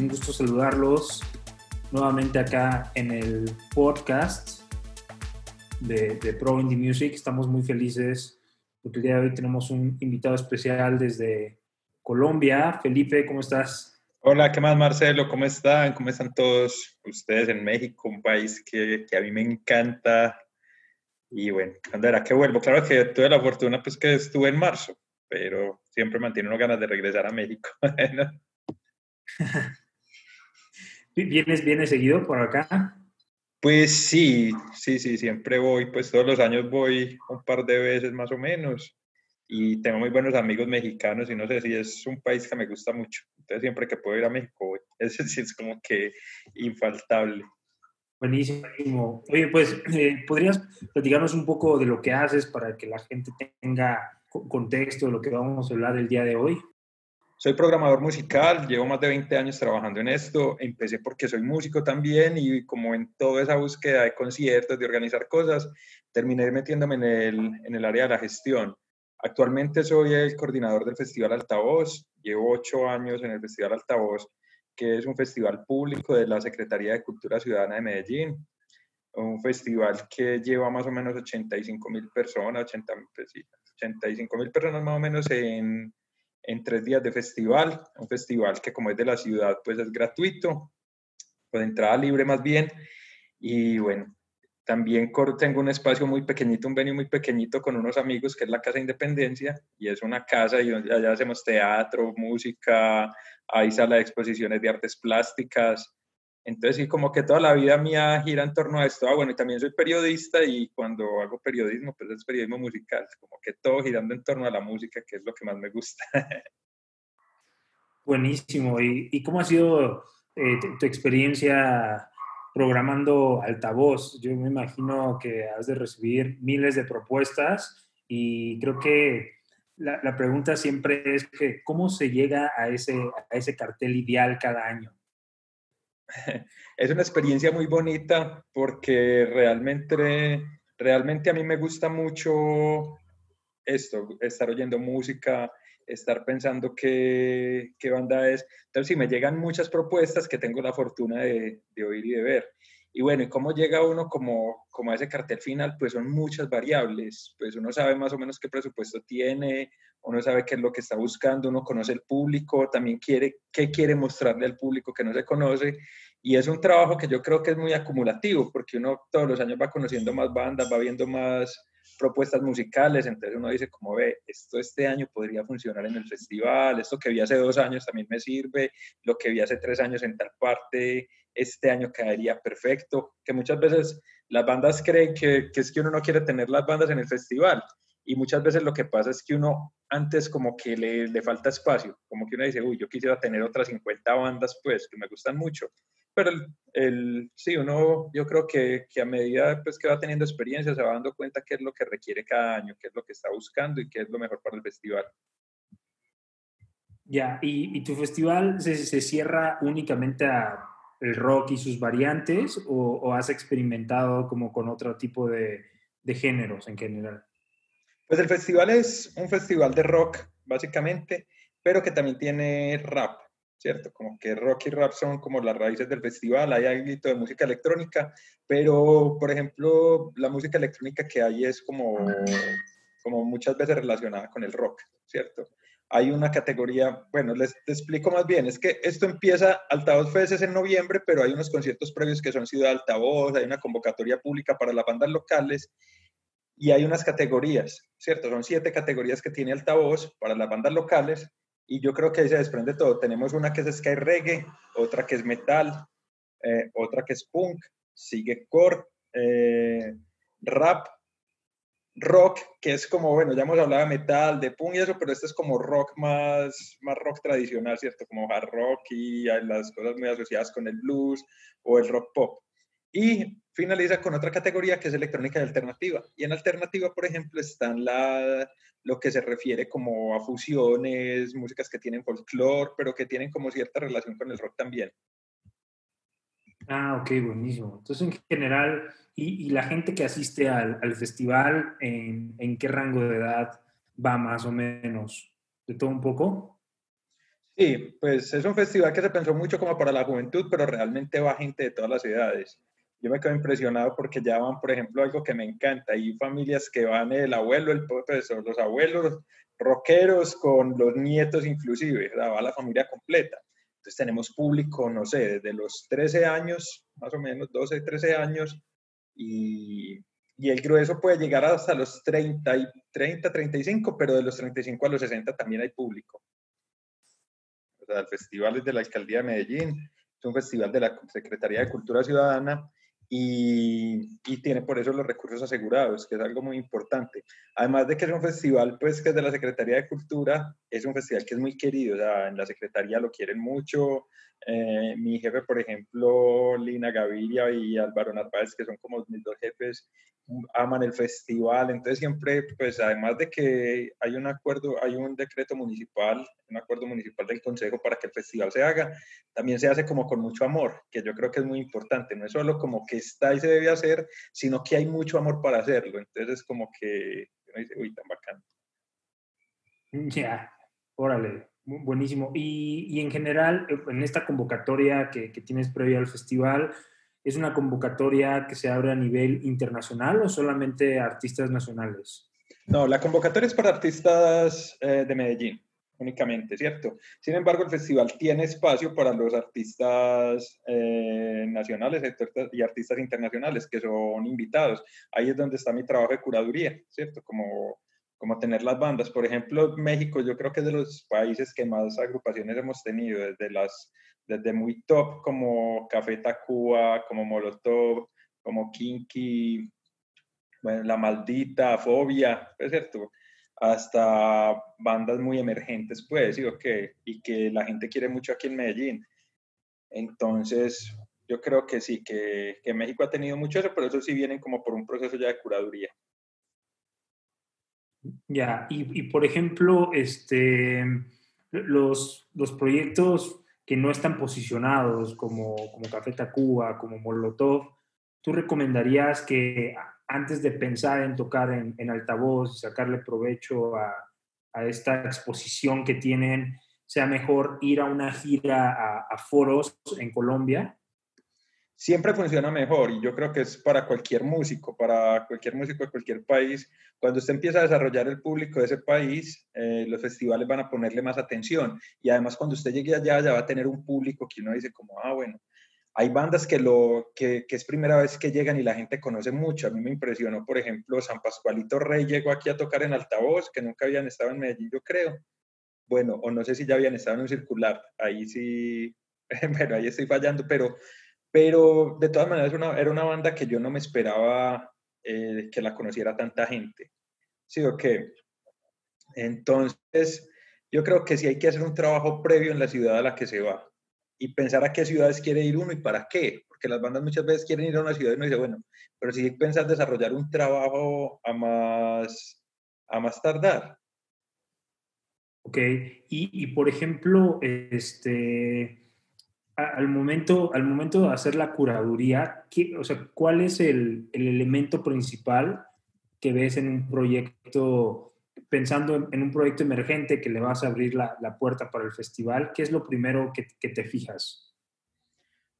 Un gusto saludarlos nuevamente acá en el podcast de, de, Pro Indie Music. Estamos muy felices porque el día de hoy tenemos un invitado especial desde Colombia. Felipe, ¿cómo estás? Hola, ¿qué más Marcelo? ¿Cómo están? ¿Cómo están todos ustedes en México? Un país que, que a mí me encanta. Y bueno, ¿cuándo era que vuelvo? Claro que tuve la fortuna pues que estuve en marzo, pero siempre mantiene ganas de regresar a México. ¿Vienes, ¿Vienes seguido por acá? Pues sí, sí, sí, siempre voy, pues todos los años voy un par de veces más o menos y tengo muy buenos amigos mexicanos y no sé si es un país que me gusta mucho. Entonces siempre que puedo ir a México voy. Es, es como que infaltable. Buenísimo. Oye, pues, eh, ¿podrías platicarnos un poco de lo que haces para que la gente tenga contexto de lo que vamos a hablar el día de hoy? Soy programador musical, llevo más de 20 años trabajando en esto. Empecé porque soy músico también y como en toda esa búsqueda de conciertos, de organizar cosas, terminé metiéndome en el, en el área de la gestión. Actualmente soy el coordinador del Festival Altavoz, llevo ocho años en el Festival Altavoz, que es un festival público de la Secretaría de Cultura Ciudadana de Medellín, un festival que lleva más o menos 85 mil personas, 80, 85 pues mil personas más o menos en, en tres días de festival, un festival que como es de la ciudad, pues es gratuito, con entrada libre más bien, y bueno, también tengo un espacio muy pequeñito, un venue muy pequeñito con unos amigos que es la Casa Independencia y es una casa y allá hacemos teatro, música, hay sala de exposiciones de artes plásticas. Entonces sí, como que toda la vida mía gira en torno a esto. Ah, bueno, y también soy periodista y cuando hago periodismo, pues es periodismo musical, como que todo girando en torno a la música, que es lo que más me gusta. Buenísimo. ¿Y, y cómo ha sido eh, tu, experiencia programando altavoz? Yo me imagino que has de recibir miles de propuestas y creo que la, la pregunta siempre es que cómo se llega a ese, a ese cartel ideal cada año. Es una experiencia muy bonita porque realmente, realmente a mí me gusta mucho esto, estar oyendo música, estar pensando qué, qué banda es. Entonces, si me llegan muchas propuestas que tengo la fortuna de, de, oír y de ver. Y bueno, ¿y cómo llega uno como, como a ese cartel final? Pues son muchas variables. Pues uno sabe más o menos qué presupuesto tiene, uno sabe qué es lo que está buscando, uno conoce el público, también quiere qué quiere mostrarle al público que no se conoce. Y es un trabajo que yo creo que es muy acumulativo, porque uno todos los años va conociendo más bandas, va viendo más propuestas musicales, entonces uno dice, como ve, esto este año podría funcionar en el festival, esto que vi hace dos años también me sirve, lo que vi hace tres años en tal parte, este año quedaría perfecto, que muchas veces las bandas creen que, que es que uno no quiere tener las bandas en el festival, y muchas veces lo que pasa es que uno antes como que le, le, falta espacio, como que uno dice, uy, yo quisiera tener otras 50 bandas, pues, que me gustan mucho. Pero el, el, sí, uno, yo creo que, que, a medida pues, que va teniendo experiencia, se va dando cuenta qué es lo que requiere cada año, qué es lo que está buscando y qué es lo mejor para el festival. Ya, ¿y, y tu festival se, se, cierra únicamente a el rock y sus variantes o, o has experimentado como con otro tipo de, de géneros en general? Pues el festival es un festival de rock, básicamente, pero que también tiene rap, ¿cierto? Como que rock y rap son como las raíces del festival, hay algo de música electrónica, pero, por ejemplo, la música electrónica que hay es como, como muchas veces relacionada con el rock, ¿cierto? Hay una categoría, bueno, les, explico más bien, es que esto empieza, Altavoz Fest en noviembre, pero hay unos conciertos previos que son Ciudad Altavoz, hay una convocatoria pública para las bandas locales, y hay unas categorías, ¿cierto? Son siete categorías que tiene Altavoz para las bandas locales y yo creo que ahí se desprende todo. Tenemos una que es Sky Reggae, otra que es Metal, eh, otra que es Punk, sigue Core, eh, Rap, Rock, que es como, bueno, ya hemos hablado de Metal, de Punk y eso, pero este es como rock más, más rock tradicional, ¿cierto? Como hard rock y las cosas muy asociadas con el blues o el rock pop. Y finaliza con otra categoría que es electrónica y alternativa. Y en alternativa, por ejemplo, están la, lo que se refiere como a fusiones, músicas que tienen folclore, pero que tienen como cierta relación con el rock también. Ah, ok, buenísimo. Entonces, en general, ¿y, y la gente que asiste al, al festival, ¿en, ¿en, qué rango de edad va más o menos? ¿De todo un poco? Sí, pues es un festival que se pensó mucho como para la juventud, pero realmente va gente de todas las edades. Yo me quedo impresionado porque ya van, por ejemplo, algo que me encanta, hay familias que van el abuelo, el profesor, los abuelos rockeros con los nietos inclusive, va la familia completa. Entonces tenemos público, no sé, desde los 13 años, más o menos 12, 13 años, y, y el grueso puede llegar hasta los 30, 30, 35, pero de los 35 a los 60 también hay público el festival es de la Alcaldía de Medellín, es un festival de la Secretaría de Cultura Ciudadana y, tiene por eso los recursos asegurados, que es algo muy importante. Además de que es un festival pues, que es de la Secretaría de Cultura, es un festival que es muy querido, o sea, en la Secretaría lo quieren mucho. Eh, mi jefe, por ejemplo, Lina Gaviria y Álvaro Narváez, que son como mis dos jefes, aman el festival, entonces siempre, pues además de que hay un acuerdo, hay un decreto municipal, un acuerdo municipal del consejo para que el festival se haga, también se hace como con mucho amor, que yo creo que es muy importante, no es solo como que está y se debe hacer, sino que hay mucho amor para hacerlo, entonces es como que uno dice, uy, tan bacán. Ya, órale, buenísimo. Y, y, en general, en esta convocatoria que, que tienes previa al festival, ¿Es una convocatoria que se abre a nivel internacional o solamente artistas nacionales? No, la convocatoria es para artistas eh, de Medellín únicamente, ¿cierto? Sin embargo, el festival tiene espacio para los artistas eh, nacionales y artistas internacionales que son invitados. Ahí es donde está mi trabajo de curaduría, ¿cierto? Como, como tener las bandas. Por ejemplo, México yo creo que es de los países que más agrupaciones hemos tenido, desde las desde muy top como Café Tacuba, como Molotov, como Kinky, bueno, La Maldita, Fobia, es cierto, hasta bandas muy emergentes, pues, ¿sí? okay, y que la gente quiere mucho aquí en Medellín. Entonces, yo creo que sí, que, que México ha tenido mucho eso, pero eso sí vienen como por un proceso ya de curaduría. Ya, y, y por ejemplo, este, los, los proyectos que no están posicionados como, como Café Tacuba, como Molotov, ¿tú recomendarías que antes de pensar en tocar en, en altavoz y sacarle provecho a, esta exposición que tienen, sea mejor ir a una gira a, a foros en Colombia? siempre funciona mejor y yo creo que es para cualquier músico, para cualquier músico de cualquier país. Cuando usted empieza a desarrollar el público de ese país, eh, los festivales van a ponerle más atención y además cuando usted llegue allá ya va a tener un público que uno dice como, ah, bueno, hay bandas que, lo, que, es primera vez que llegan y la gente conoce mucho. A mí me impresionó, por ejemplo, San Pascualito Rey llegó aquí a tocar en altavoz, que nunca habían estado en Medellín, yo creo. Bueno, o no sé si ya habían estado en un circular, ahí sí, bueno, ahí estoy fallando, pero pero de todas maneras era una banda que yo no me esperaba eh, que la conociera tanta gente. ¿Sí o qué? Entonces, yo creo que sí hay que hacer un trabajo previo en la ciudad a la que se va y pensar a qué ciudades quiere ir uno y para qué, porque las bandas muchas veces quieren ir a una ciudad y uno dice, bueno, pero sí pensar desarrollar un trabajo a más, a más tardar. Ok, y, y por ejemplo, este, al momento, al momento de hacer la curaduría, o sea, ¿cuál es el, el, elemento principal que ves en un proyecto, pensando en, un proyecto emergente que le vas a abrir la, la puerta para el festival? ¿Qué es lo primero que, te fijas?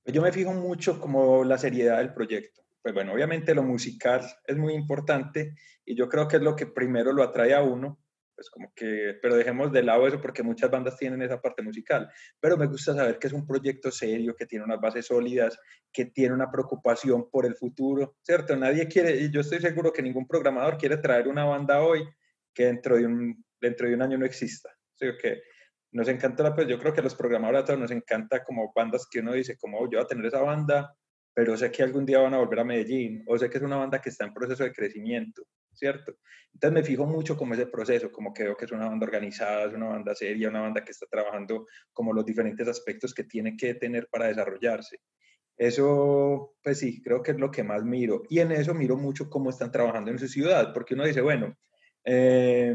Pues yo me fijo mucho como la seriedad del proyecto. Pues bueno, obviamente lo musical es muy importante y yo creo que es lo que primero lo atrae a uno, pues como que, pero dejemos de lado eso porque muchas bandas tienen esa parte musical, pero me gusta saber que es un proyecto serio, que tiene unas bases sólidas, que tiene una preocupación por el futuro, ¿cierto? Nadie quiere, y yo estoy seguro que ningún programador quiere traer una banda hoy que dentro de un, dentro de un año no exista, ¿sí? que nos encanta, pues yo creo que a los programadores a todos nos encanta como bandas que uno dice, como yo voy a tener esa banda, pero sé que algún día van a volver a Medellín, o sé que es una banda que está en proceso de crecimiento, ¿cierto? Entonces me fijo mucho como ese proceso, como que veo que es una banda organizada, es una banda seria, una banda que está trabajando como los diferentes aspectos que tiene que tener para desarrollarse. Eso, pues sí, creo que es lo que más miro. Y en eso miro mucho cómo están trabajando en su ciudad, porque uno dice, bueno, eh,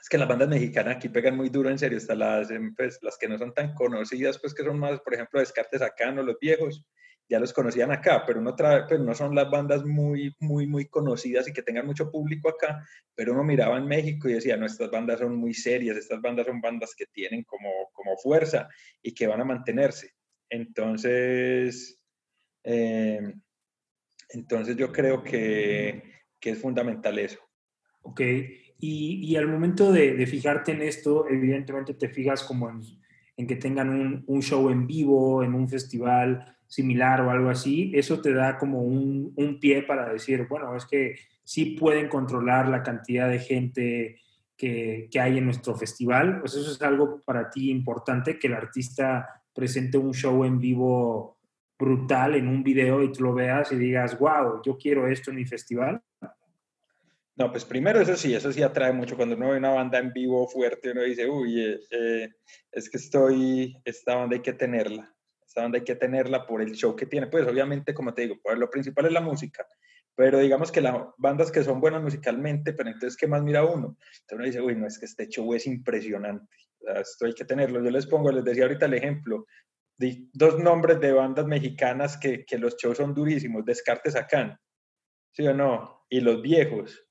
es que las bandas mexicanas aquí pegan muy duro, en serio, las, pues, las que no son tan conocidas, pues que son más, por ejemplo, Descartes acá, no los viejos, ya los conocían acá, pero no, trae, pero no son las bandas muy, muy, muy conocidas y que tengan mucho público acá, pero uno miraba en México y decía, no, estas bandas son muy serias, estas bandas son bandas que tienen como, como fuerza y que van a mantenerse. Entonces, eh, entonces yo creo que, que, es fundamental eso. Ok, y, y al momento de, de, fijarte en esto, evidentemente te fijas como en, en que tengan un, un show en vivo, en un festival, similar o algo así, eso te da como un, un, pie para decir, bueno, es que sí pueden controlar la cantidad de gente que, que, hay en nuestro festival. Pues eso es algo para ti importante, que el artista presente un show en vivo brutal en un video y tú lo veas y digas, wow, yo quiero esto en mi festival. No, pues primero eso sí, eso sí atrae mucho. Cuando uno ve una banda en vivo fuerte, uno dice, uy, eh, eh es que estoy, esta banda hay que tenerla esta banda hay que tenerla por el show que tiene. Pues obviamente, como te digo, pues, lo principal es la música, pero digamos que las bandas que son buenas musicalmente, pero entonces, ¿qué más mira uno? Entonces uno dice, uy, no, es que este show es impresionante. esto hay que tenerlo. Yo les pongo, les decía ahorita el ejemplo, de dos nombres de bandas mexicanas que, que los shows son durísimos, Descartes Acán, ¿sí o no? Y Los Viejos.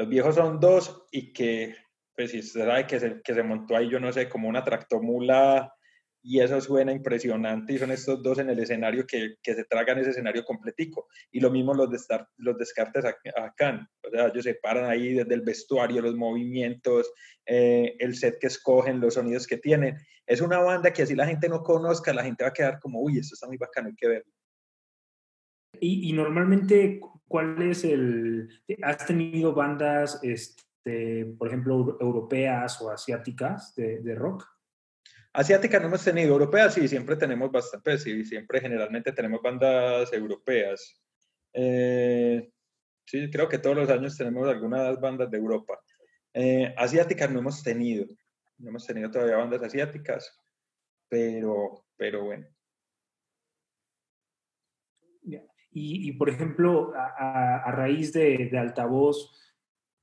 Los Viejos son dos y que, pues si usted sabe que se, que se montó ahí, yo no sé, como una tractomula y eso suena impresionante y son estos dos en el escenario que, que se tragan ese escenario completico. Y lo mismo los, de los descartes acá. O sea, ellos se paran ahí desde el vestuario, los movimientos, eh, el set que escogen, los sonidos que tienen. Es una banda que así la gente no conozca, la gente va a quedar como, uy, esto está muy bacano, hay que verlo. Y, y normalmente, ¿cuál es el... ¿Has tenido bandas, este, por ejemplo, europeas o asiáticas de, de rock? Asiática no hemos tenido, europeas sí, siempre tenemos bastante, sí, siempre generalmente tenemos bandas europeas. Eh, sí, creo que todos los años tenemos algunas bandas de Europa. Eh, asiáticas no hemos tenido, no hemos tenido todavía bandas asiáticas, pero, pero bueno. Y, por ejemplo, a, a raíz de, altavoz,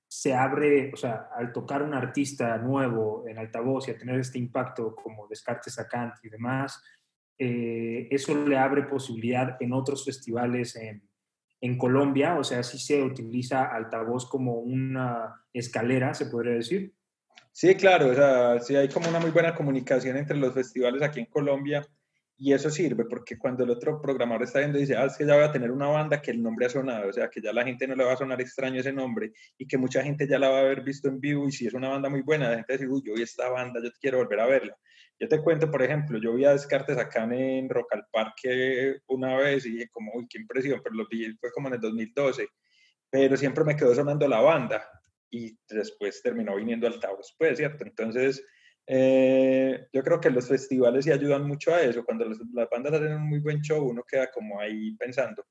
se abre, o sea, al tocar un artista nuevo en altavoz y a tener este impacto como Descartes Sacant y demás, eh, eso le abre posibilidad en otros festivales en, en Colombia, o sea, sí se utiliza altavoz como una escalera, se podría decir. Sí, claro, o sea, sí hay como una muy buena comunicación entre los festivales aquí en Colombia y eso sirve porque cuando el otro programador está viendo dice, ah, es que ya voy a tener una banda que el nombre ha sonado, o sea, que ya la gente no le va a sonar extraño ese nombre y que mucha gente ya la va a haber visto en vivo y si es una banda muy buena, la gente dice, uy, yo vi esta banda, yo quiero volver a verla. Yo te cuento, por ejemplo, yo vi a Descartes acá en Rock al Parque una vez y dije como, uy, qué impresión, pero lo vi, fue como en el 2012, pero siempre me quedó sonando la banda y después terminó viniendo altavoz, pues, ¿cierto? Entonces, eh, yo creo que los festivales sí ayudan mucho a eso. Cuando las, bandas hacen un muy buen show, uno queda como ahí pensando.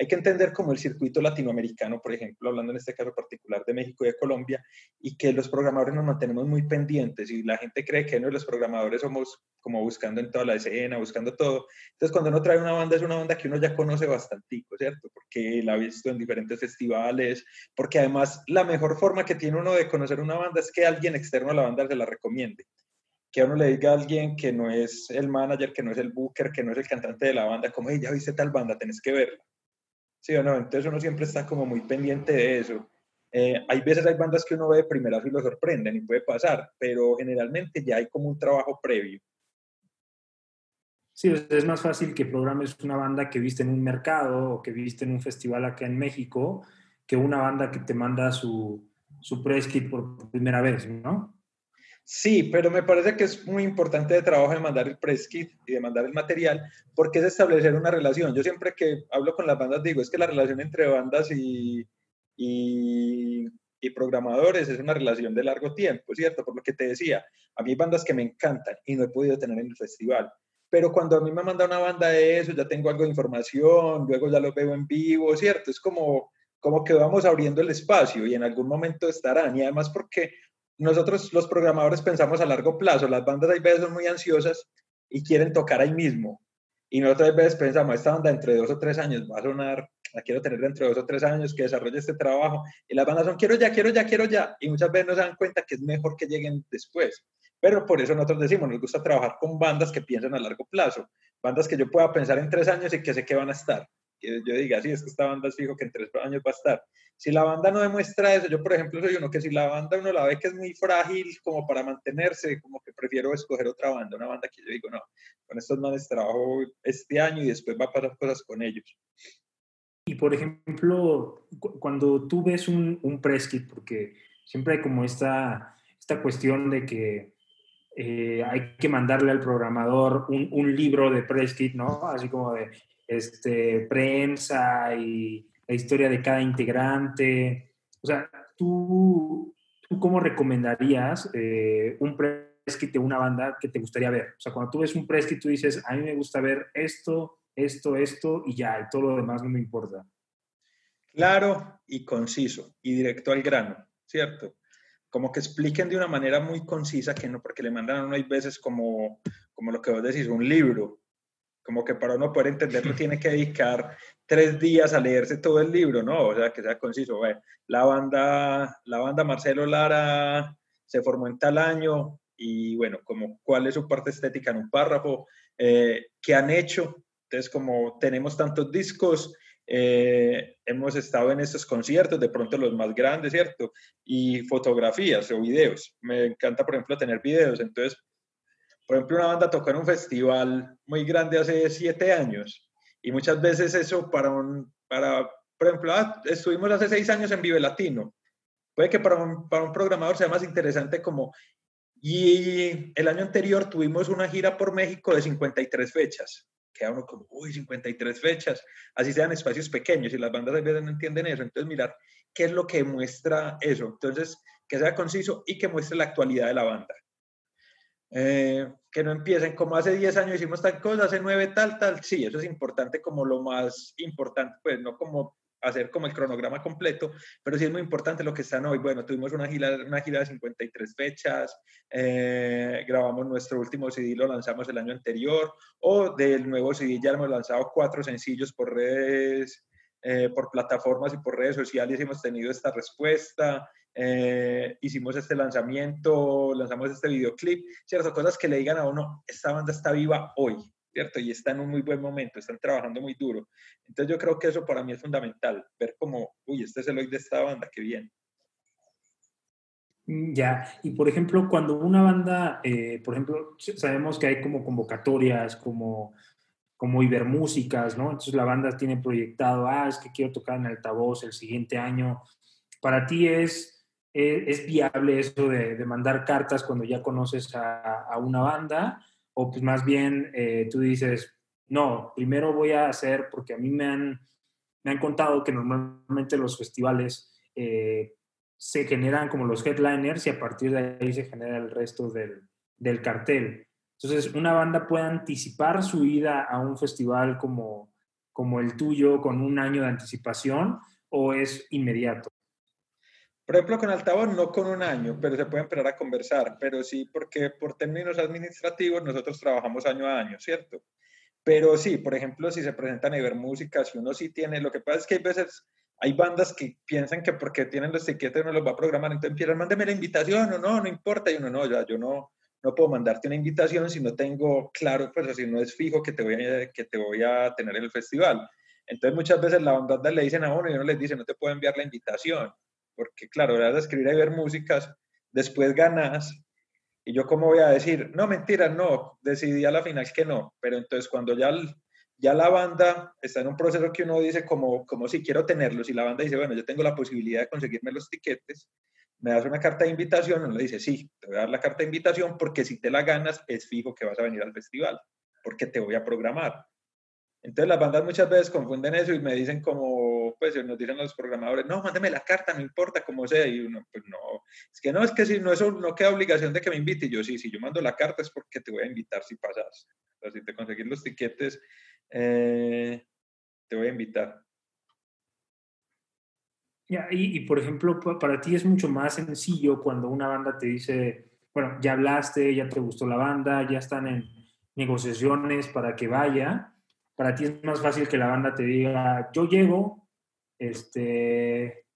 Hay que entender como el circuito latinoamericano, por ejemplo, hablando en este caso particular de México y de Colombia, y que los programadores nos mantenemos muy pendientes y la gente cree que no, los programadores somos como buscando en toda la escena, buscando todo. Entonces, cuando uno trae una banda, es una banda que uno ya conoce bastante, ¿cierto? Porque la ha visto en diferentes festivales, porque además la mejor forma que tiene uno de conocer una banda es que alguien externo a la banda se la recomiende que a uno le diga a alguien que no es el manager, que no es el booker, que no es el cantante de la banda, como, hey, ya viste tal banda, tenés que verla. ¿Sí o no? Entonces uno siempre está como muy pendiente de eso. Eh, hay veces hay bandas que uno ve de primera y lo sorprenden y puede pasar, pero generalmente ya hay como un trabajo previo. Sí, es más fácil que programes una banda que viste en un mercado o que viste en un festival acá en México que una banda que te manda su, su press kit por primera vez, ¿no? Sí, pero me parece que es muy importante el trabajo de mandar el press kit y de mandar el material, porque es establecer una relación. Yo siempre que hablo con las bandas digo, es que la relación entre bandas y, y, programadores es una relación de largo tiempo, ¿cierto? Por lo que te decía, a mí hay bandas que me encantan y no he podido tener en el festival. Pero cuando a mí me manda una banda de eso, ya tengo algo de información, luego ya lo veo en vivo, ¿cierto? Es como, como que vamos abriendo el espacio y en algún momento estarán. Y además porque nosotros los programadores pensamos a largo plazo, las bandas hay veces son muy ansiosas y quieren tocar ahí mismo. Y nosotros hay veces pensamos, esta banda dentro de dos o tres años va a sonar, la quiero tener dentro de dos o tres años, que desarrolle este trabajo. Y las bandas son, quiero ya, quiero ya, quiero ya. Y muchas veces no se dan cuenta que es mejor que lleguen después. Pero por eso nosotros decimos, nos gusta trabajar con bandas que piensan a largo plazo, bandas que yo pueda pensar en tres años y que sé que van a estar. Que yo diga, sí, es que esta banda es fijo que en tres años va a estar. Si la banda no demuestra eso, yo por ejemplo soy uno que si la banda uno la ve que es muy frágil como para mantenerse, como que prefiero escoger otra banda, una banda que yo digo, no, con estos manes trabajo este año y después va a pasar cosas con ellos. Y por ejemplo, cuando tú ves un, un press porque siempre hay como esta, esta cuestión de que eh, hay que mandarle al programador un, un, libro de press ¿no? Así como de este, prensa y la historia de cada integrante. O sea, ¿tú, tú cómo recomendarías eh, un press kit de una banda que te gustaría ver? O sea, cuando tú ves un press kit, tú dices, a mí me gusta ver esto, esto, esto y ya, y todo lo demás no me importa. Claro y conciso y directo al grano, ¿cierto? Como que expliquen de una manera muy concisa, que no, porque le mandan a uno hay veces como, como lo que vos decís, un libro, como que para uno poder entenderlo tiene que dedicar tres días a leerse todo el libro, ¿no? O sea, que sea conciso. la, banda, la banda Marcelo Lara se formó en tal año y bueno, como cuál es su parte estética en un párrafo, eh, qué han hecho, entonces, como tenemos tantos discos, eh, hemos estado en estos conciertos, de pronto los más grandes, ¿cierto? Y fotografías o videos. Me encanta, por ejemplo, tener videos. Entonces, por ejemplo, una banda tocó en un festival muy grande hace siete años. Y muchas veces eso para un, para, por ejemplo, ah, estuvimos hace seis años en Vive Latino. Puede que para un, para un programador sea más interesante como y el año anterior tuvimos una gira por México de 53 fechas queda uno como, uy, 53 fechas, así sean espacios pequeños y las bandas a veces no entienden eso. Entonces, mirar qué es lo que muestra eso. Entonces, que sea conciso y que muestre la actualidad de la banda. Eh, que no empiecen como hace 10 años hicimos tal cosa, hace 9 tal, tal. Sí, eso es importante como lo más importante, pues no como hacer como el cronograma completo, pero sí es muy importante lo que están hoy. Bueno, tuvimos una gira, una gira de 53 fechas, eh, grabamos nuestro último CD, lo lanzamos el año anterior, o del nuevo CD ya hemos lanzado cuatro sencillos por redes, eh, por plataformas y por redes sociales, hemos tenido esta respuesta. Eh, hicimos este lanzamiento, lanzamos este videoclip, ciertas cosas que le digan a uno, esta banda está viva hoy, ¿cierto? Y está en un muy buen momento, están trabajando muy duro. Entonces yo creo que eso para mí es fundamental, ver como, uy, este es el hoy de esta banda, qué bien. Mm, ya, y por ejemplo, cuando una banda, eh, por ejemplo, sabemos que hay como convocatorias, como, como Ibermúsicas, ¿no? Entonces la banda tiene proyectado, ah, es que quiero tocar en altavoz el siguiente año. Para ti es, eh, es, viable eso de, mandar cartas cuando ya conoces a, a una banda o pues más bien eh, tú dices, no, primero voy a hacer, porque a mí me han, me han contado que normalmente los festivales eh, se generan como los headliners y a partir de ahí se genera el resto del, del, cartel. Entonces, una banda puede anticipar su ida a un festival como, como el tuyo con un año de anticipación o es inmediato. Por ejemplo, con altavoz no con un año, pero se puede empezar a conversar, pero sí porque por términos administrativos nosotros trabajamos año a año, ¿cierto? Pero sí, por ejemplo, si se presentan a ver música, si uno sí tiene, lo que pasa es que hay veces hay bandas que piensan que porque tienen los tiquetes no los va a programar, entonces empiezan, mándeme la invitación o no, no importa, y uno no, ya yo no, no puedo mandarte una invitación si no tengo claro, pues así no es fijo que te voy a, que te voy a tener en el festival. Entonces muchas veces la banda le dicen a uno y uno les dice, no te puedo enviar la invitación porque claro, vas a escribir y ver músicas, después ganas, y yo cómo voy a decir, no, mentira, no, decidí a la final que no, pero entonces cuando ya, ya la banda está en un proceso que uno dice como, como si quiero tenerlos, y la banda dice, bueno, yo tengo la posibilidad de conseguirme los tiquetes, me das una carta de invitación, uno le dice, sí, te voy a dar la carta de invitación porque si te la ganas es fijo que vas a venir al festival, porque te voy a programar. Entonces las bandas muchas veces confunden eso y me dicen como, pues nos dicen los programadores, no, mándeme la carta, no importa cómo sea. Y uno, pues no, es que no, es que si no, eso no queda obligación de que me invite. Y yo, sí, si yo mando la carta es porque te voy a invitar si pasas. O sea, si te conseguís los tiquetes, eh, te voy a invitar. Y, y, por ejemplo, para ti es mucho más sencillo cuando una banda te dice, bueno, ya hablaste, ya te gustó la banda, ya están en negociaciones para que vaya para ti es más fácil que la banda te diga, yo llego, este,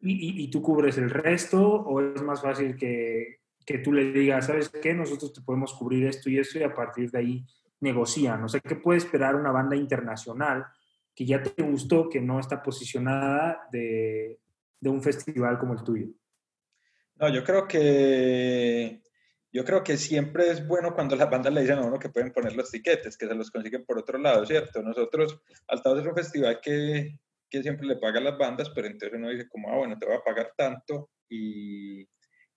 y, y, tú cubres el resto, o es más fácil que, que, tú le digas, ¿sabes qué? Nosotros te podemos cubrir esto y esto, y a partir de ahí negocian? O sea, ¿qué puede esperar una banda internacional que ya te gustó, que no está posicionada de, de un festival como el tuyo? No, yo creo que yo creo que siempre es bueno cuando las bandas le dicen a uno que pueden poner los tiquetes, que se los consiguen por otro lado, ¿cierto? Nosotros, Altavoz es un festival que, que siempre le paga las bandas, pero entonces uno dice como, ah, bueno, te voy a pagar tanto y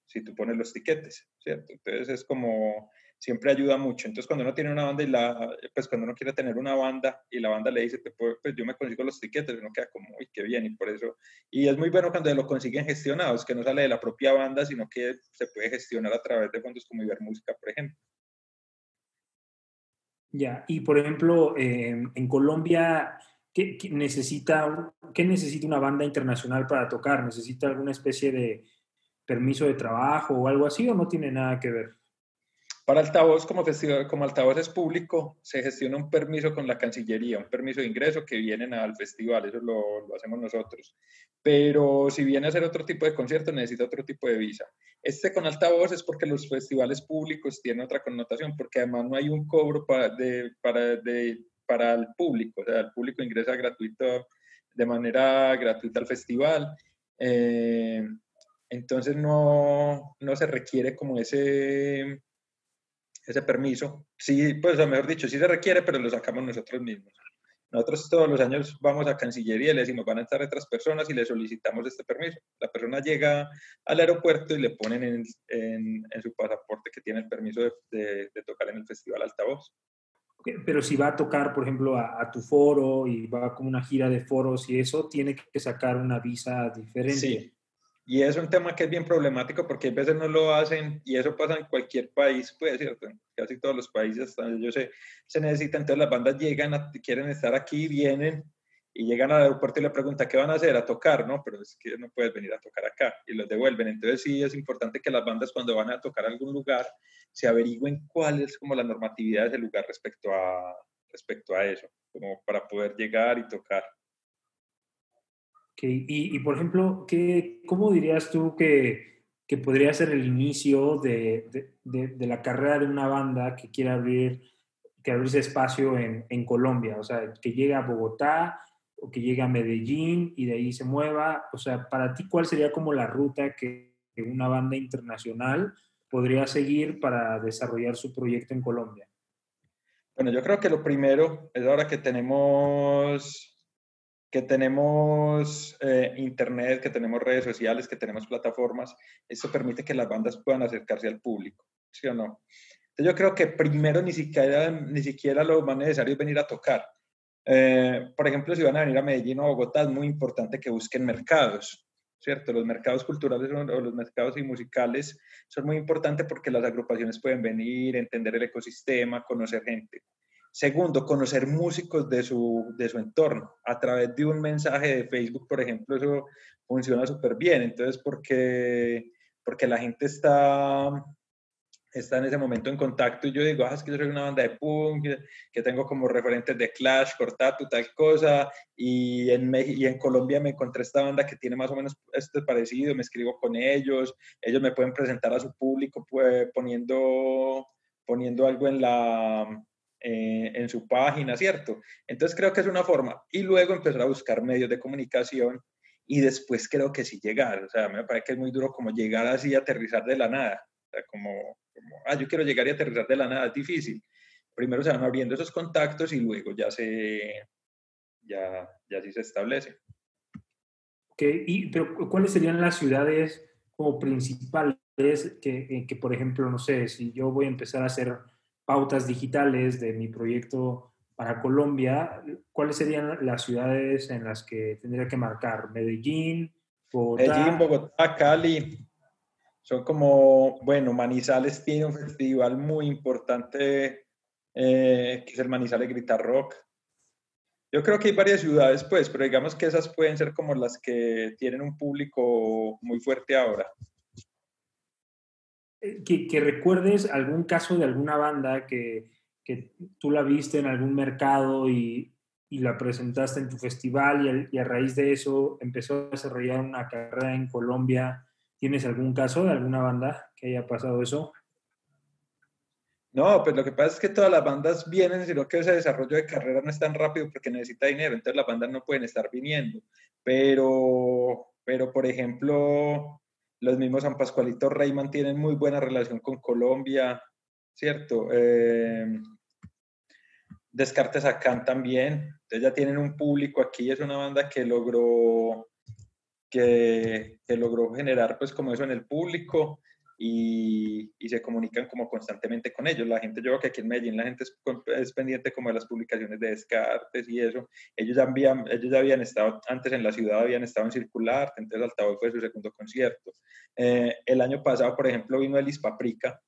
si tú pones los tiquetes, ¿cierto? Entonces es como, siempre ayuda mucho. Entonces, cuando uno tiene una banda y la, pues cuando uno quiere tener una banda y la banda le dice, pues yo me consigo los tiquetes, uno queda como, uy, qué bien, y por eso. Y es muy bueno cuando lo consiguen gestionados, que no sale de la propia banda, sino que se puede gestionar a través de fondos como Ibermúsica, por ejemplo. Ya, y por ejemplo, en Colombia, ¿qué, necesita, ¿qué necesita una banda internacional para tocar? ¿Necesita alguna especie de permiso de trabajo o algo así o no tiene nada que ver? Para altavoz, como, festival, como altavoz es público, se gestiona un permiso con la Cancillería, un permiso de ingreso que vienen al festival, eso lo, lo hacemos nosotros. Pero si viene a hacer otro tipo de concierto, necesita otro tipo de visa. Este con altavoz es porque los festivales públicos tienen otra connotación, porque además no hay un cobro para, de, para, de, para el público, o sea, el público ingresa gratuito, de manera gratuita al festival. Eh, entonces no, no se requiere como ese ese permiso. Sí, pues, o mejor dicho, sí se requiere, pero lo sacamos nosotros mismos. Nosotros todos los años vamos a Cancillería y le decimos, van a estar otras personas y le solicitamos este permiso. La persona llega al aeropuerto y le ponen en, en, su pasaporte que tiene el permiso de, tocar en el Festival Altavoz. Pero si va a tocar, por ejemplo, a, a, tu foro y va como una gira de foros y eso, tiene que sacar una visa diferente. Sí, y es un tema que es bien problemático porque a veces no lo hacen y eso pasa en cualquier país, pues, ¿cierto? casi todos los países, yo sé, se necesita, entonces las bandas llegan, quieren estar aquí, vienen y llegan al aeropuerto y le preguntan, ¿qué van a hacer? A tocar, ¿no? Pero es que no puedes venir a tocar acá y los devuelven. Entonces sí es importante que las bandas cuando van a tocar algún lugar se averigüen cuál es como la normatividad de ese lugar respecto a, respecto a eso, como para poder llegar y tocar. Y, por ejemplo, ¿qué, ¿cómo dirías tú que, que podría ser el inicio de, de, de, la carrera de una banda que quiera abrir que abrirse espacio en, en, Colombia? O sea, que llegue a Bogotá o que llegue a Medellín y de ahí se mueva. O sea, para ti, ¿cuál sería como la ruta que, una banda internacional podría seguir para desarrollar su proyecto en Colombia? Bueno, yo creo que lo primero es ahora que tenemos que tenemos eh, internet, que tenemos redes sociales, que tenemos plataformas, eso permite que las bandas puedan acercarse al público, ¿sí o no? Entonces yo creo que primero ni siquiera, ni siquiera lo más necesario es venir a tocar. Eh, por ejemplo, si van a venir a Medellín o Bogotá, es muy importante que busquen mercados, ¿cierto? Los mercados culturales o los mercados y musicales son muy importantes porque las agrupaciones pueden venir, entender el ecosistema, conocer gente. Segundo, conocer músicos de su, de su entorno. A través de un mensaje de Facebook, por ejemplo, eso funciona súper bien. Entonces, porque, porque la gente está, está en ese momento en contacto y yo digo, ah, es que yo soy una banda de punk, que tengo como referentes de Clash, Cortatu, tal cosa, y en, y en Colombia me encontré esta banda que tiene más o menos esto parecido, me escribo con ellos, ellos me pueden presentar a su público poniendo, poniendo algo en la, eh, en su página, ¿cierto? Entonces creo que es una forma. Y luego empezar a buscar medios de comunicación y después creo que sí llegar. O sea, me parece que es muy duro como llegar así aterrizar de la nada. O sea, como, ah, yo quiero llegar y aterrizar de la nada, es difícil. Primero se van abriendo esos contactos y luego ya se, ya, ya sí se establece. Ok, y, pero ¿cuáles serían las ciudades como principales que, que, por ejemplo, no sé, si yo voy a empezar a hacer pautas digitales de mi proyecto para Colombia, ¿cuáles serían las ciudades en las que tendría que marcar? Medellín, Bogotá. Medellín, Bogotá, Cali. Son como, bueno, Manizales tiene un festival muy importante eh, que es el Manizales Grita Rock. Yo creo que hay varias ciudades, pues, pero digamos que esas pueden ser como las que tienen un público muy fuerte ahora. Eh, que, recuerdes algún caso de alguna banda que, que, tú la viste en algún mercado y, y la presentaste en tu festival y, a raíz de eso empezó a desarrollar una carrera en Colombia. ¿Tienes algún caso de alguna banda que haya pasado eso? No, pues lo que pasa es que todas las bandas vienen, sino que ese desarrollo de carrera no es tan rápido porque necesita dinero, entonces las bandas no pueden estar viniendo. Pero, pero por ejemplo, los mismos San Pascualito Rey mantienen muy buena relación con Colombia, ¿cierto? Eh, Descartes Acán también, entonces ya tienen un público aquí, es una banda que logró, que, que logró generar pues como eso en el público y, y, se comunican como constantemente con ellos. La gente, yo creo que aquí en Medellín la gente es, pendiente como de las publicaciones de Descartes y eso. Ellos ya, habían, ellos ya habían estado antes en la ciudad, habían estado en Circular, entonces Altavoz fue su segundo concierto. Eh, el año pasado, por ejemplo, vino Elis Paprika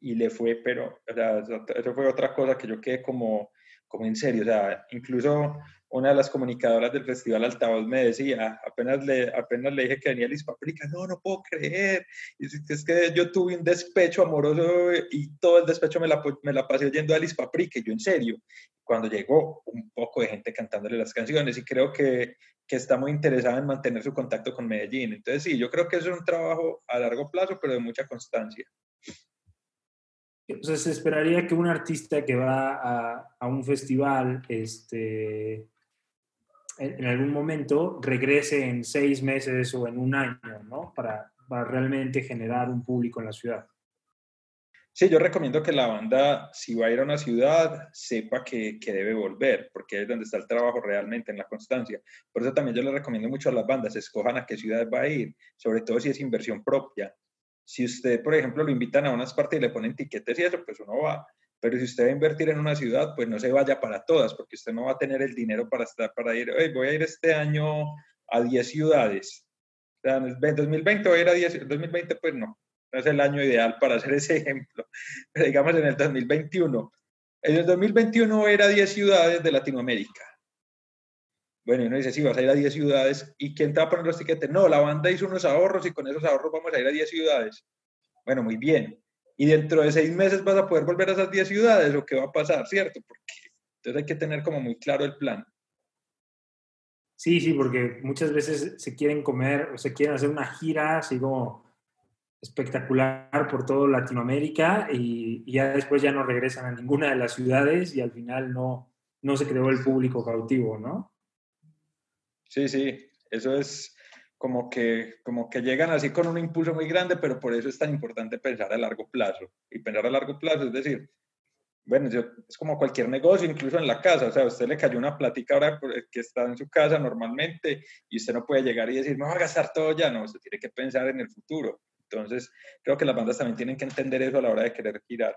y le fue, pero o sea, eso fue otra cosa que yo quedé como, como en serio. O sea, incluso una de las comunicadoras del Festival Altavoz me decía, apenas le, apenas le dije que venía Liz Paprika, no, no puedo creer. Es que yo tuve un despecho amoroso y todo el despecho me la, me la pasé oyendo a Liz Paprika, yo en serio. Cuando llegó, un poco de gente cantándole las canciones y creo que, que está muy interesada en mantener su contacto con Medellín. Entonces sí, yo creo que es un trabajo a largo plazo, pero de mucha constancia. Entonces se esperaría que un artista que va a, a un festival este, en, algún momento regrese en seis meses o en un año, ¿no? Para, realmente generar un público en la ciudad. Sí, yo recomiendo que la banda, si va a ir a una ciudad, sepa que, que, debe volver, porque es donde está el trabajo realmente, en la constancia. Por eso también yo le recomiendo mucho a las bandas, escojan a qué ciudad va a ir, sobre todo si es inversión propia. Si usted, por ejemplo, lo invitan a unas partes y le ponen tiquetes y eso, pues uno va. Pero si usted va a invertir en una ciudad, pues no se vaya para todas, porque usted no va a tener el dinero para, estar, para ir, voy a ir este año a 10 ciudades. O sea, en 2020 voy a ir a 10, 2020 pues no, no es el año ideal para hacer ese ejemplo. Pero digamos en el 2021. En el 2021 voy a ir a 10 ciudades de Latinoamérica. Bueno, y uno dice, sí, vas a ir a 10 ciudades. ¿Y quién te va a poner los tiquetes? No, la banda hizo unos ahorros y con esos ahorros vamos a ir a 10 ciudades. Bueno, muy bien y dentro de seis meses vas a poder volver a esas 10 ciudades o qué va a pasar, ¿cierto? Porque entonces hay que tener como muy claro el plan. Sí, sí, porque muchas veces se quieren comer o se quieren hacer una gira así como espectacular por todo Latinoamérica y, y, ya después ya no regresan a ninguna de las ciudades y al final no, no se creó el público cautivo, ¿no? Sí, sí, eso es, como que, como que llegan así con un impulso muy grande, pero por eso es tan importante pensar a largo plazo. Y pensar a largo plazo es decir, bueno, es como cualquier negocio, incluso en la casa, o sea, a usted le cayó una plática ahora que está en su casa normalmente y usted no puede llegar y decir, me voy a gastar todo ya, no, usted tiene que pensar en el futuro. Entonces, creo que las bandas también tienen que entender eso a la hora de querer girar.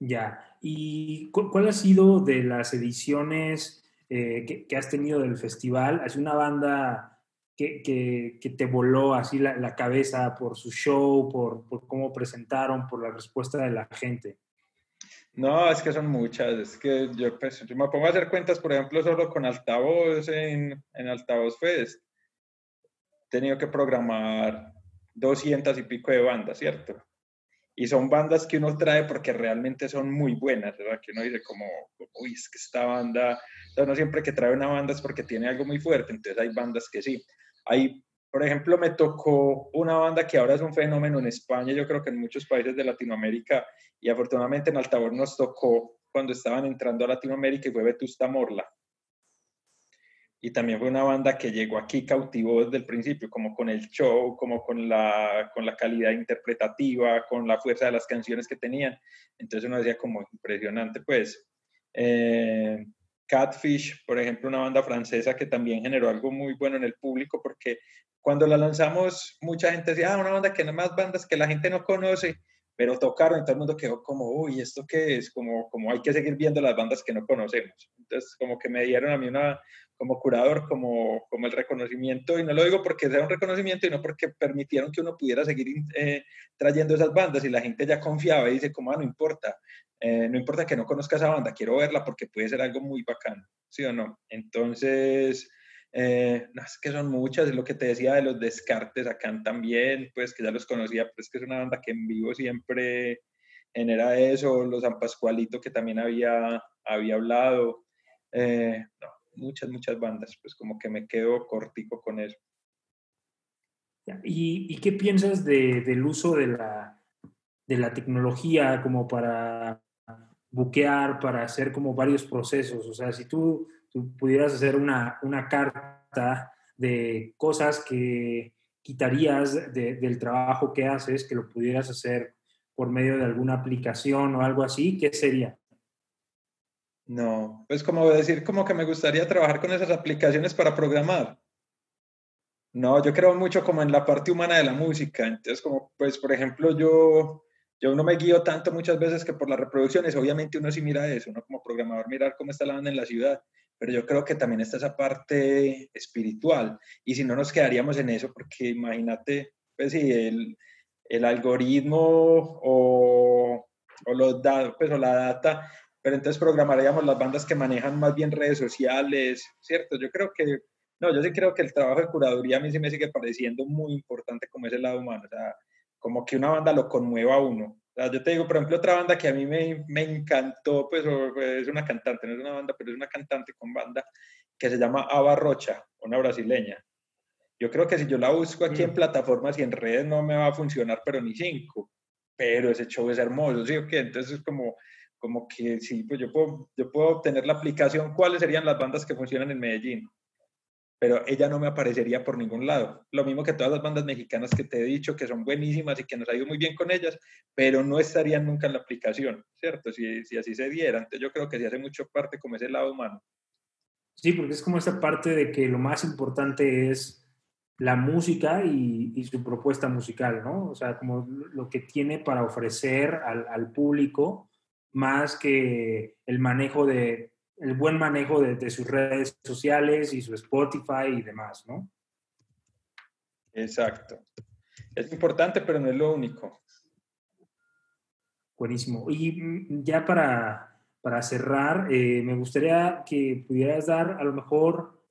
Ya, ¿y cuál ha sido de las ediciones eh, que, has tenido del festival? ¿Es una banda que, que, te voló así la, la, cabeza por su show, por, por, cómo presentaron, por la respuesta de la gente? No, es que son muchas. Es que yo, pues, yo me pongo a hacer cuentas, por ejemplo, solo con Altavoz en, en Altavoz Fest. He tenido que programar 200 y pico de bandas, ¿cierto? Y son bandas que uno trae porque realmente son muy buenas, ¿verdad? Que uno dice como, uy, es que esta banda, o no siempre que trae una banda es porque tiene algo muy fuerte, entonces hay bandas que sí. Hay, por ejemplo, me tocó una banda que ahora es un fenómeno en España, yo creo que en muchos países de Latinoamérica, y afortunadamente en Altavoz nos tocó cuando estaban entrando a Latinoamérica y fue Vetusta Morla y también fue una banda que llegó aquí, cautivó desde el principio, como con el show, como con la, con la calidad interpretativa, con la fuerza de las canciones que tenían. Entonces uno decía como impresionante, pues. Eh, Catfish, por ejemplo, una banda francesa que también generó algo muy bueno en el público, porque cuando la lanzamos, mucha gente decía, ah, una banda que no más bandas que la gente no conoce, pero tocaron y todo el mundo quedó como, uy, ¿esto qué es? Como, como hay que seguir viendo las bandas que no conocemos. Entonces, como que me dieron a mí una, como curador, como, como el reconocimiento, y no lo digo porque sea un reconocimiento, sino porque permitieron que uno pudiera seguir eh, trayendo esas bandas y la gente ya confiaba y dice, como, ah, no importa, eh, no importa que no conozca esa banda, quiero verla porque puede ser algo muy bacano, ¿sí o no? Entonces, eh, no, es que son muchas, es lo que te decía de los descartes acá también, pues que ya los conocía, pero es que es una banda que en vivo siempre genera eso, los San Pascualito que también había, había hablado, no, muchas, muchas bandas, pues como que me quedo cortico con eso. ¿Y, qué piensas del uso de la, de la tecnología como para buquear, para hacer como varios procesos? O sea, si tú, tú pudieras hacer una, una carta de cosas que quitarías del trabajo que haces, que lo pudieras hacer por medio de alguna aplicación o algo así, ¿qué sería? No, pues como decir, como que me gustaría trabajar con esas aplicaciones para programar. No, yo creo mucho como en la parte humana de la música. Entonces, como, pues, por ejemplo, yo, yo no me guío tanto muchas veces que por las reproducciones. Obviamente uno sí mira eso, ¿no? Como programador, mirar cómo está la banda en la ciudad. Pero yo creo que también está esa parte espiritual. Y si no nos quedaríamos en eso, porque imagínate, pues, si el, el algoritmo o, o, los datos, pues, o la data pero entonces programaríamos las bandas que manejan más bien redes sociales, ¿cierto? Yo creo que no, yo sí creo que el trabajo de curaduría a mí sí me sigue pareciendo muy importante como ese lado humano, o sea, como que una banda lo conmueva a uno. Sea, yo te digo, por ejemplo, otra banda que a mí me, me encantó, pues, es una cantante, no es una banda, pero es una cantante con banda que se llama Ava Rocha, una brasileña. Yo creo que si yo la busco aquí en mm. plataformas y en redes no me va a funcionar, pero ni cinco. Pero ese show es hermoso, ¿sí o qué? Entonces es como, como que sí, pues yo puedo, yo puedo obtener la aplicación, cuáles serían las bandas que funcionan en Medellín pero ella no me aparecería por ningún lado. Lo mismo que todas las bandas mexicanas que te he dicho, que son buenísimas y que nos ha ido muy bien con ellas, pero no estarían nunca en la aplicación, ¿cierto? Si, si así se diera. Entonces yo creo que sí hace mucho parte como ese lado humano. Sí, porque es como esa parte de que lo más importante es la música y, su propuesta musical, ¿no? O sea, como lo que tiene para ofrecer al público más que el manejo de el buen manejo de, sus redes sociales y su Spotify y demás, ¿no? Exacto. Es importante, pero no es lo único. Buenísimo. Y mm, ya para, para cerrar, eh, me gustaría que pudieras dar a lo mejor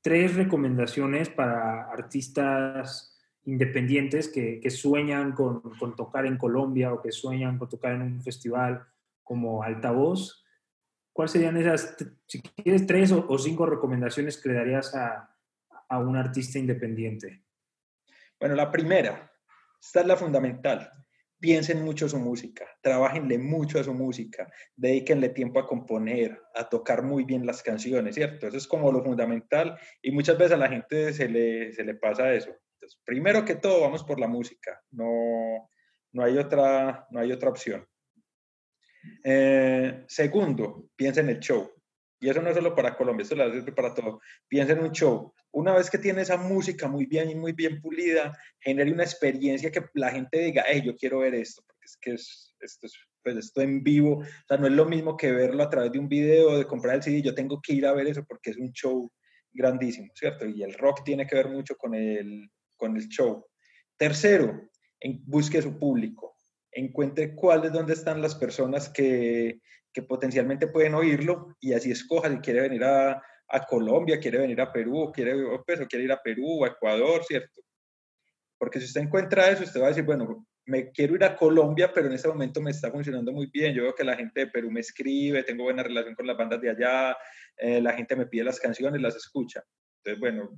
tres recomendaciones para artistas independientes que, que sueñan con, con, tocar en Colombia o que sueñan con tocar en un festival como Altavoz ¿cuáles serían esas, si quieres, tres o, cinco recomendaciones que le darías a, un artista independiente? Bueno, la primera, esta es la fundamental. Piensen mucho su música, trabajenle mucho a su música, dedíquenle tiempo a componer, a tocar muy bien las canciones, ¿cierto? Eso es como lo fundamental y muchas veces a la gente se le, se le pasa eso. Entonces, primero que todo, vamos por la música, no, no, hay, otra, no hay otra opción. Eh, segundo, piensa en el show. Y eso no es solo para Colombia, eso lo hace para todo. Piensa en un show. Una vez que tiene esa música muy bien y muy bien pulida, genere una experiencia que la gente diga, hey, yo quiero ver esto, porque es que es, esto, pues esto en vivo. O sea, no es lo mismo que verlo a través de un video, de comprar el CD. Yo tengo que ir a ver eso porque es un show grandísimo, ¿cierto? Y el rock tiene que ver mucho con el, con el show. Tercero, en, busque su público encuentre cuáles, dónde están las personas que, que, potencialmente pueden oírlo y así escoja si quiere venir a, a Colombia, quiere venir a Perú, quiere, pues, o quiere ir a Perú a Ecuador, ¿cierto? Porque si usted encuentra eso, usted va a decir, bueno, me quiero ir a Colombia, pero en este momento me está funcionando muy bien. Yo veo que la gente de Perú me escribe, tengo buena relación con las bandas de allá, eh, la gente me pide las canciones, las escucha. Entonces, bueno,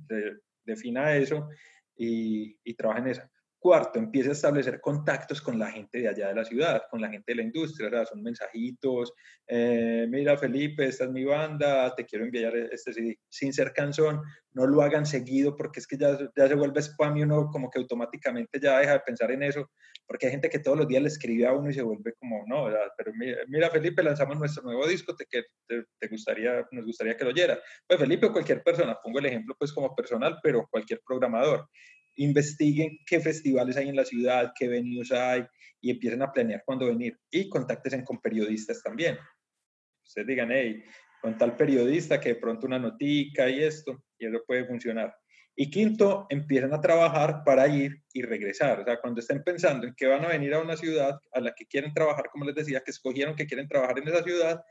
defina eso y, y trabaja en esa. Cuarto, empieza a establecer contactos con la gente de allá de la ciudad, con la gente de la industria, son mensajitos, eh, mira Felipe, esta es mi banda, te quiero enviar este CD, sin ser canción, no lo hagan seguido porque es que ya, ya se vuelve spam y uno como que automáticamente ya deja de pensar en eso, porque hay gente que todos los días le escribe a uno y se vuelve como, no, ¿verdad? pero mira, Felipe, lanzamos nuestro nuevo disco, te, te, te gustaría, nos gustaría que lo oyera. Pues Felipe o cualquier persona, pongo el ejemplo pues como personal, pero cualquier programador investiguen qué festivales hay en la ciudad, qué venues hay y empiecen a planear cuándo venir. Y contáctense con periodistas también. Ustedes digan, hey, con tal periodista que de pronto una notica y esto, y eso puede funcionar. Y quinto, empiezan a trabajar para ir y regresar. O sea, cuando estén pensando en que van a venir a una ciudad a la que quieren trabajar, como les decía, que escogieron que quieren trabajar en esa ciudad,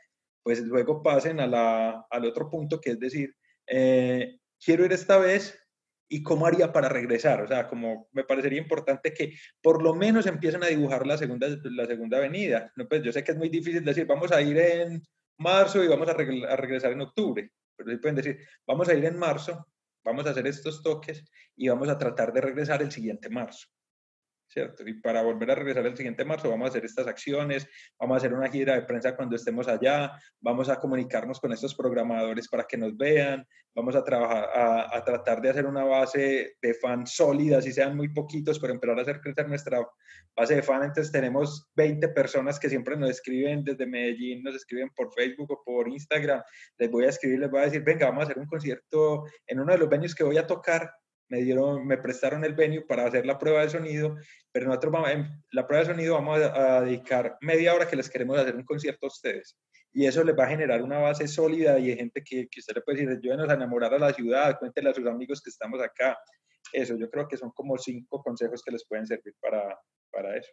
pues luego pasen a al otro punto, que es decir, eh, quiero ir esta vez, y cómo haría para regresar. O sea, como me parecería importante que por lo menos empiecen a dibujar la segunda, la segunda avenida. No, pues yo sé que es muy difícil decir, vamos a ir en marzo y vamos a, regresar en octubre. Pero sí pueden decir, vamos a ir en marzo vamos a hacer estos toques y vamos a tratar de regresar el siguiente marzo. ¿Cierto? Y para volver a regresar el siguiente marzo vamos a hacer estas acciones, vamos a hacer una gira de prensa cuando estemos allá, vamos a comunicarnos con estos programadores para que nos vean, vamos a trabajar, a, tratar de hacer una base de fans sólida, si sean muy poquitos, pero empezar a hacer crecer nuestra base de fans. Entonces tenemos 20 personas que siempre nos escriben desde Medellín, nos escriben por Facebook o por Instagram. Les voy a escribir, les voy a decir, venga, vamos a hacer un concierto en uno de los venues que voy a tocar me dieron, me prestaron el venue para hacer la prueba de sonido, pero nosotros vamos, en la prueba de sonido vamos a, dedicar media hora que les queremos hacer un concierto a ustedes. Y eso les va a generar una base sólida y de gente que, que usted le puede decir, ayúdenos a enamorar a la ciudad, cuéntenle a sus amigos que estamos acá. Eso, yo creo que son como cinco consejos que les pueden servir para, para eso.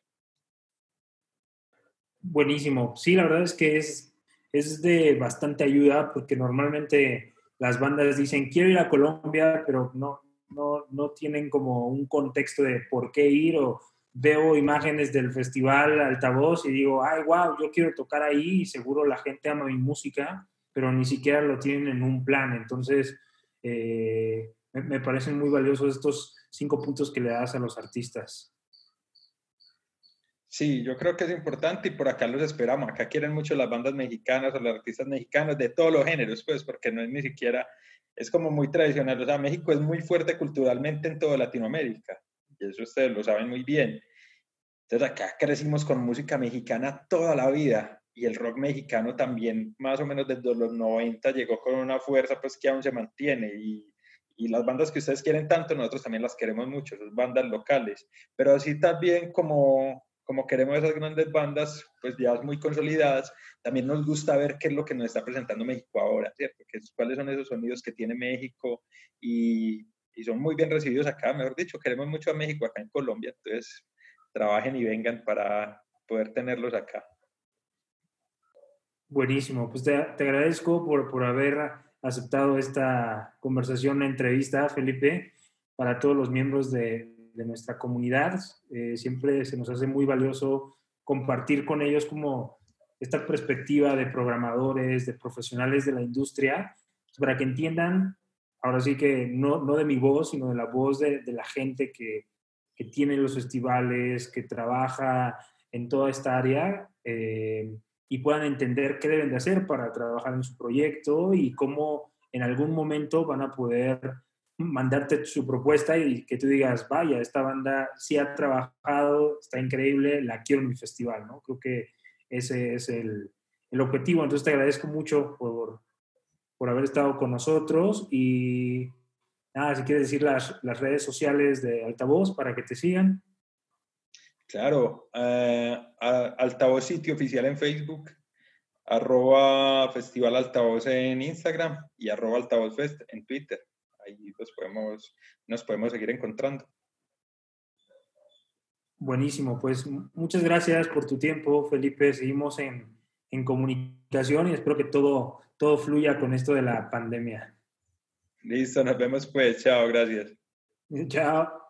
Buenísimo. Sí, la verdad es que es, es de bastante ayuda porque normalmente las bandas dicen, quiero ir a Colombia, pero no, no, no tienen como un contexto de por qué ir o veo imágenes del festival altavoz y digo, ay, wow, yo quiero tocar ahí y seguro la gente ama mi música, pero ni siquiera lo tienen en un plan. Entonces, eh, me, parecen muy valiosos estos cinco puntos que le das a los artistas. Sí, yo creo que es importante y por acá los esperamos. Acá quieren mucho las bandas mexicanas o los artistas mexicanos de todos los géneros, pues, porque no es ni siquiera es como muy tradicional. O sea, México es muy fuerte culturalmente en toda Latinoamérica. Y eso ustedes lo saben muy bien. Entonces acá crecimos con música mexicana toda la vida. Y el rock mexicano también, más o menos desde los 90, llegó con una fuerza pues que aún se mantiene. Y, y las bandas que ustedes quieren tanto, nosotros también las queremos mucho, esas bandas locales. Pero así también como, como queremos esas grandes bandas, pues ya muy consolidadas, también nos gusta ver qué es lo que nos está presentando México ahora, ¿cierto? Que, ¿Cuáles son esos sonidos que tiene México? Y, y, son muy bien recibidos acá, mejor dicho, queremos mucho a México acá en Colombia, entonces trabajen y vengan para poder tenerlos acá. Buenísimo, pues te, te agradezco por, por haber aceptado esta conversación, entrevista, Felipe, para todos los miembros de, de nuestra comunidad. Eh, siempre se nos hace muy valioso compartir con ellos como esta perspectiva de programadores, de profesionales de la industria, pues, para que entiendan, ahora sí que no, no de mi voz, sino de la voz de, de la gente que, que, tiene los festivales, que trabaja en toda esta área eh, y puedan entender qué deben de hacer para trabajar en su proyecto y cómo en algún momento van a poder mandarte su propuesta y que tú digas, vaya, esta banda sí ha trabajado, está increíble, la quiero en mi festival, ¿no? Creo que ese es el, el objetivo. Entonces te agradezco mucho por, por, haber estado con nosotros y nada, si quieres decir las, las redes sociales de Altavoz para que te sigan. Claro, uh, Altavoz sitio oficial en Facebook, arroba Festival Altavoz en Instagram y arroba Altavoz Fest en Twitter ahí los podemos, nos podemos seguir encontrando. Buenísimo, pues muchas gracias por tu tiempo, Felipe. Seguimos en, en comunicación y espero que todo, todo fluya con esto de la pandemia. Listo, nos vemos pues. Chao, gracias. Chao.